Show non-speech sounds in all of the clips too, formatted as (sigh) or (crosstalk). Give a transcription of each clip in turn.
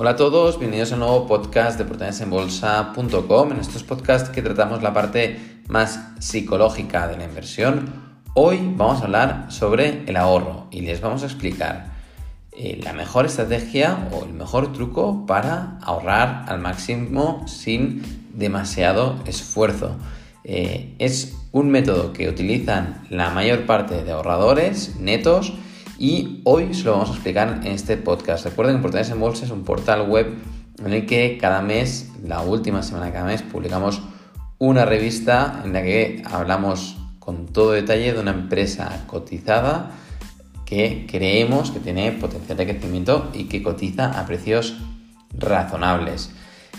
Hola a todos, bienvenidos a un nuevo podcast de oportunidadesenbolsa.com. En estos podcasts que tratamos la parte más psicológica de la inversión, hoy vamos a hablar sobre el ahorro y les vamos a explicar eh, la mejor estrategia o el mejor truco para ahorrar al máximo sin demasiado esfuerzo. Eh, es un método que utilizan la mayor parte de ahorradores netos y hoy se lo vamos a explicar en este podcast. Recuerden que Oportunidades en Bolsa es un portal web en el que cada mes, la última semana de cada mes, publicamos una revista en la que hablamos con todo detalle de una empresa cotizada que creemos que tiene potencial de crecimiento y que cotiza a precios razonables.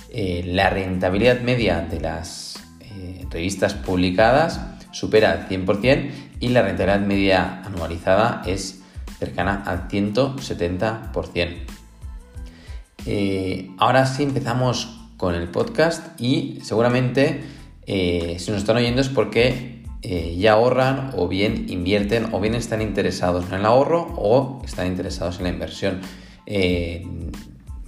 Eh, la rentabilidad media de las eh, revistas publicadas supera el 100% y la rentabilidad media anualizada es cercana al 170%. Eh, ahora sí empezamos con el podcast y seguramente si nos están oyendo es porque eh, ya ahorran o bien invierten o bien están interesados en el ahorro o están interesados en la inversión. Eh,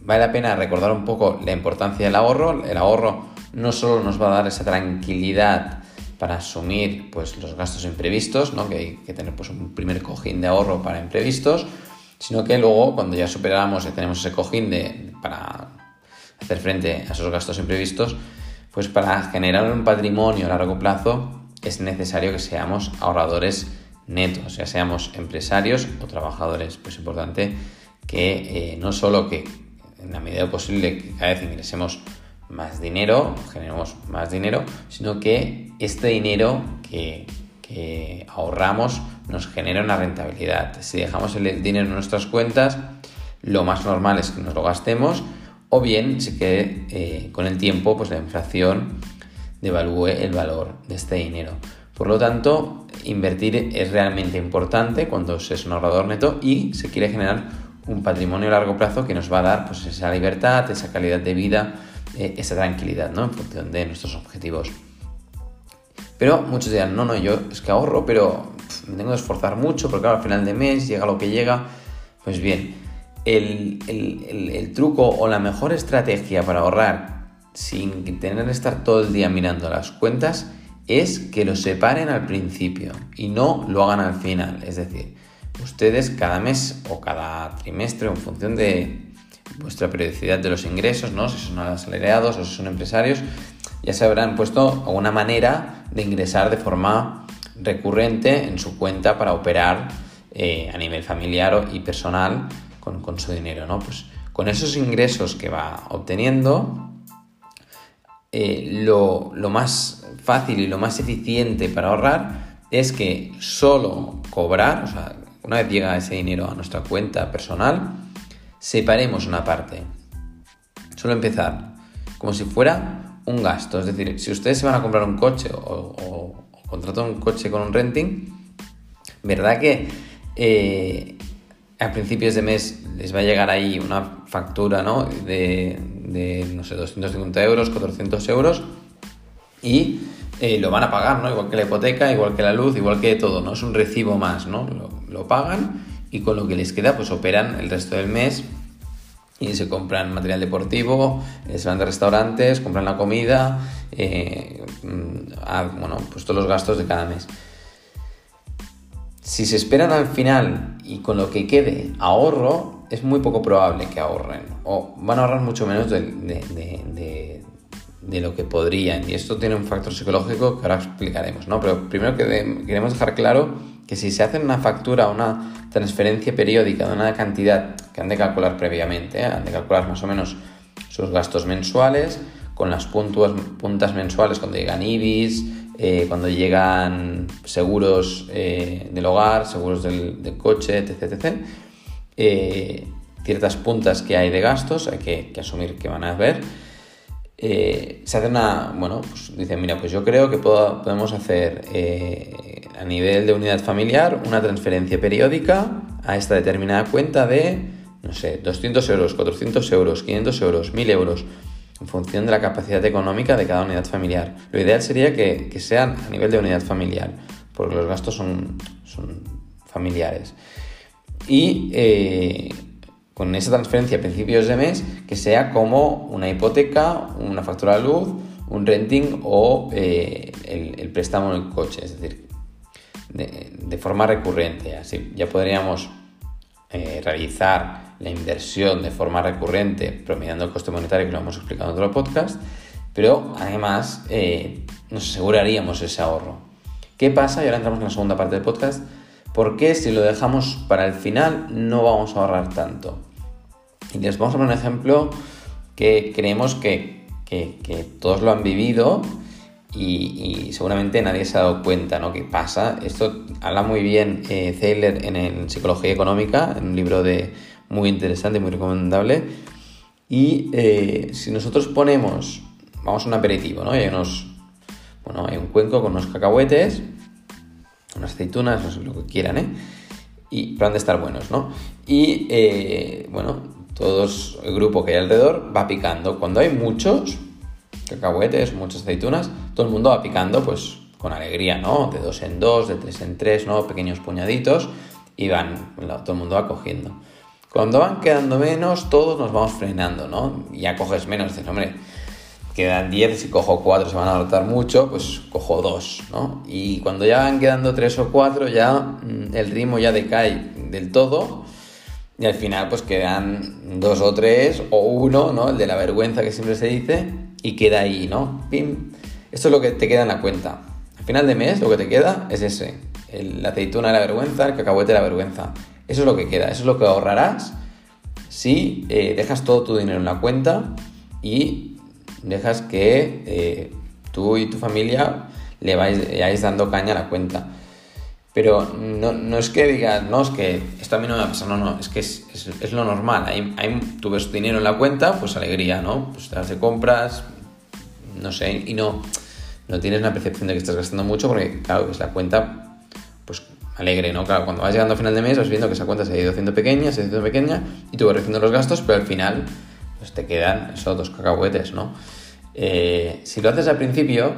vale la pena recordar un poco la importancia del ahorro. El ahorro no solo nos va a dar esa tranquilidad para asumir pues, los gastos imprevistos, ¿no? que hay que tener pues, un primer cojín de ahorro para imprevistos, sino que luego cuando ya superamos y tenemos ese cojín de, para hacer frente a esos gastos imprevistos, pues para generar un patrimonio a largo plazo es necesario que seamos ahorradores netos, ya seamos empresarios o trabajadores. Pues importante que eh, no solo que en la medida posible que cada vez ingresemos más dinero, generemos más dinero, sino que este dinero que, ahorramos nos genere una rentabilidad. Si dejamos el dinero en nuestras cuentas, lo más normal es que nos lo gastemos o bien si que eh, con el tiempo pues la inflación devalúe el valor de este dinero. Por lo tanto, invertir es realmente importante cuando se es un ahorrador neto y se quiere generar un patrimonio a largo plazo que nos va a dar pues, esa libertad, esa calidad de vida, eh, esa tranquilidad ¿no? en función de nuestros objetivos. Pero muchos dirán, no, no, yo es que ahorro, pero me tengo que esforzar mucho porque al final de mes llega lo que llega. Pues bien, el, el truco o la mejor estrategia para ahorrar sin tener que estar todo el día mirando las cuentas es que lo separen al principio y no lo hagan al final. Es decir, ustedes cada mes o cada trimestre, en función de vuestra periodicidad de los ingresos, ¿no? si son asalariados o si son empresarios, ya se habrán puesto una manera de ingresar de forma recurrente en su cuenta para operar eh, a nivel familiar y personal con, con su dinero. ¿no? Pues con esos ingresos que va obteniendo, eh, lo, más fácil y lo más eficiente para ahorrar es que solo cobrar, o sea, una vez llega ese dinero a nuestra cuenta personal, separemos una parte. Solo empezar, como si fuera un gasto. Es decir, si ustedes se van a comprar un coche o, contratan un coche con un renting, ¿verdad que eh, a principios de mes les va a llegar ahí una factura ¿no? de, de, no sé, 250 euros, 400 euros y eh, lo van a pagar, ¿no? Igual que la hipoteca, igual que la luz, igual que todo, ¿no? Es un recibo más, ¿no? Lo, pagan y con lo que les queda pues operan el resto del mes y se compran material deportivo, eh, se van de restaurantes, compran la comida, eh, mm, bueno, pues todos los gastos de cada mes. Si se esperan al final y con lo que quede ahorro, es muy poco probable que ahorren o van a ahorrar mucho menos de, lo que podrían. Y esto tiene un factor psicológico que ahora explicaremos, ¿no? Pero primero que queremos dejar claro que si se hace una factura, una transferencia periódica de una cantidad que han de calcular previamente, ¿eh? han de calcular más o menos sus gastos mensuales, con las puntas mensuales cuando llegan IBIS, eh, cuando llegan seguros eh, del hogar, seguros del, coche, etc. ciertas puntas que hay de gastos, hay que, asumir que van a haber. Se hace una, bueno, pues dicen, mira, pues yo creo que podemos hacer a nivel de unidad familiar una transferencia periódica a esta determinada cuenta de, no sé, 200 euros, 400 euros, 500 euros, 1000 euros, en función de la capacidad económica de cada unidad familiar. Lo ideal sería que, sean a nivel de unidad familiar, porque los gastos son, son familiares. Y eh, con esa transferencia a principios de mes que sea como una hipoteca, una factura de luz, un renting o eh, el, préstamo en el coche, es decir, de, forma recurrente. Así ya podríamos eh, realizar la inversión de forma recurrente, promediando el coste monetario que lo hemos explicado en otro podcast, pero además eh, nos aseguraríamos ese ahorro. ¿Qué pasa? Y ahora entramos en la segunda parte del podcast. ¿Por qué si lo dejamos para el final no vamos a ahorrar tanto? Y les vamos a poner un ejemplo que creemos que, todos lo han vivido y, seguramente nadie se ha dado cuenta, ¿no? ¿Qué pasa? Esto habla muy bien eh, en, Psicología Económica, en un libro de, muy interesante, muy recomendable. Y eh, si nosotros ponemos, vamos a un aperitivo, ¿no? hay unos, bueno, hay un cuenco con unos cacahuetes, unas aceitunas, no sé lo que quieran, ¿eh? Y, pero han de estar buenos, ¿no? Y, eh, bueno, todos, el grupo que hay alrededor va picando. Cuando hay muchos cacahuetes, muchas aceitunas, todo el mundo va picando, pues, con alegría, ¿no? De dos en dos, de tres en tres, ¿no? Pequeños puñaditos y van, todo el mundo va cogiendo. Cuando van quedando menos, todos nos vamos frenando, ¿no? Ya coges menos, dices, hombre, quedan 10, si cojo 4 se van a notar mucho, pues cojo 2, ¿no? Y cuando ya van quedando 3 o 4, ya mm, el ritmo ya decae del todo y al final pues quedan 2 o 3 o 1, ¿no? El de la vergüenza que siempre se dice y queda ahí, ¿no? Pim. Esto es lo que te queda en la cuenta. Al final de mes lo que te queda es ese, la aceituna de la vergüenza, el cacahuete de la vergüenza. Eso es lo que queda, eso es lo que ahorrarás si eh, dejas todo tu dinero en la cuenta y dejas que eh, tú y tu familia le vais, dando caña a la cuenta. Pero no, es que digas, no, es que esto a mí no me va a pasar, no, no, es que es, lo normal. Hay, tú ves tu dinero en la cuenta, pues alegría, ¿no? Pues te das de compras, no sé, y no, no tienes una percepción de que estás gastando mucho porque, claro, es la cuenta, pues alegre, ¿no? Claro, cuando vas llegando a final de mes vas viendo que esa cuenta se ha ido haciendo pequeña, se ha ido haciendo pequeña y tú vas recibiendo los gastos, pero al final pues te quedan esos dos cacahuetes, ¿no? Eh, si lo haces al principio,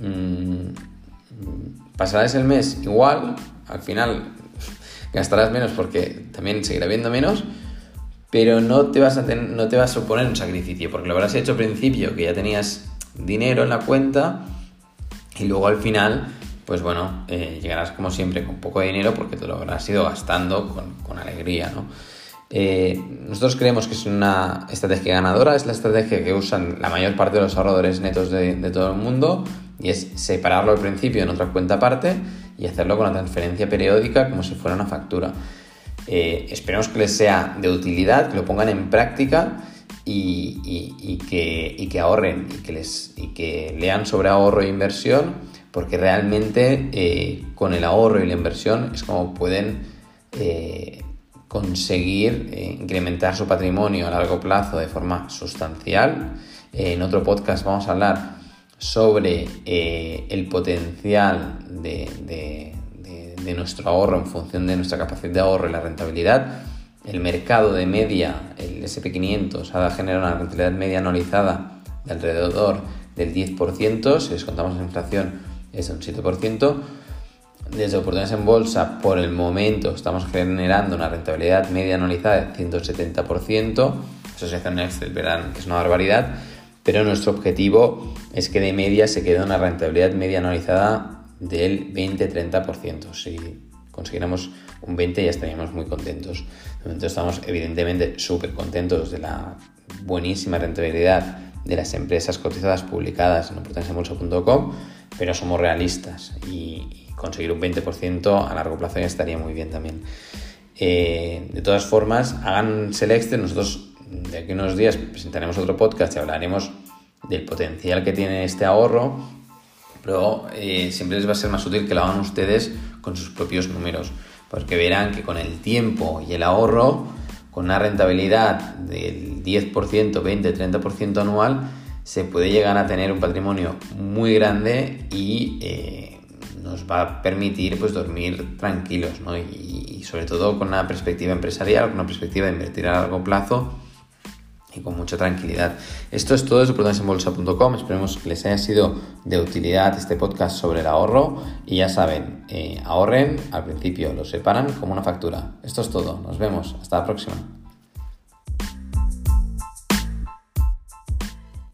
mmm, pasarás el mes igual, al final (laughs) gastarás menos porque también seguirá habiendo menos, pero no te vas a, no te vas a suponer un sacrificio, porque lo habrás hecho al principio, que ya tenías dinero en la cuenta, y luego al final, pues bueno, eh, llegarás como siempre con poco dinero porque te lo habrás ido gastando con, con alegría, ¿no? Eh, nosotros creemos que es una estrategia ganadora, es la estrategia que usan la mayor parte de los ahorradores netos de, todo el mundo y es separarlo al principio en otra cuenta aparte y hacerlo con la transferencia periódica como si fuera una factura. Eh, esperemos que les sea de utilidad, que lo pongan en práctica y, que, ahorren y que, lean sobre ahorro e inversión porque realmente eh, con el ahorro y la inversión es como pueden conseguir eh, incrementar su patrimonio a largo plazo de forma sustancial. Eh, en otro podcast vamos a hablar sobre eh, el potencial de, nuestro ahorro en función de nuestra capacidad de ahorro y la rentabilidad. El mercado de media, el SP500, ha generado una rentabilidad media anualizada de alrededor del 10%, si descontamos la inflación es un 7%, desde oportunidades en bolsa, por el momento estamos generando una rentabilidad media anualizada de 170%. Eso se hace Excel, verán que es una barbaridad. Pero nuestro objetivo es que de media se quede una rentabilidad media anualizada del 20-30%. Si consiguiéramos un 20 ya estaríamos muy contentos. Estamos evidentemente súper contentos de la buenísima rentabilidad de las empresas cotizadas publicadas en oportunidadesenbolsa.com, pero somos realistas y, conseguir un 20% a largo plazo estaría muy bien también. Eh, de todas formas, hagan Select, nosotros de aquí a unos días presentaremos otro podcast y hablaremos del potencial que tiene este ahorro, pero eh, siempre les va a ser más útil que lo hagan ustedes con sus propios números, porque verán que con el tiempo y el ahorro, con una rentabilidad del 10%, 20, 30% anual, se puede llegar a tener un patrimonio muy grande y eh, nos va a permitir pues dormir tranquilos, ¿no? Y, sobre todo con una perspectiva empresarial, con una perspectiva de invertir a largo plazo y con mucha tranquilidad. Esto es todo desde prudensenbolsa.com. Esperemos que les haya sido de utilidad este podcast sobre el ahorro. Y ya saben, eh, ahorren al principio, lo separan como una factura. Esto es todo. Nos vemos. Hasta la próxima.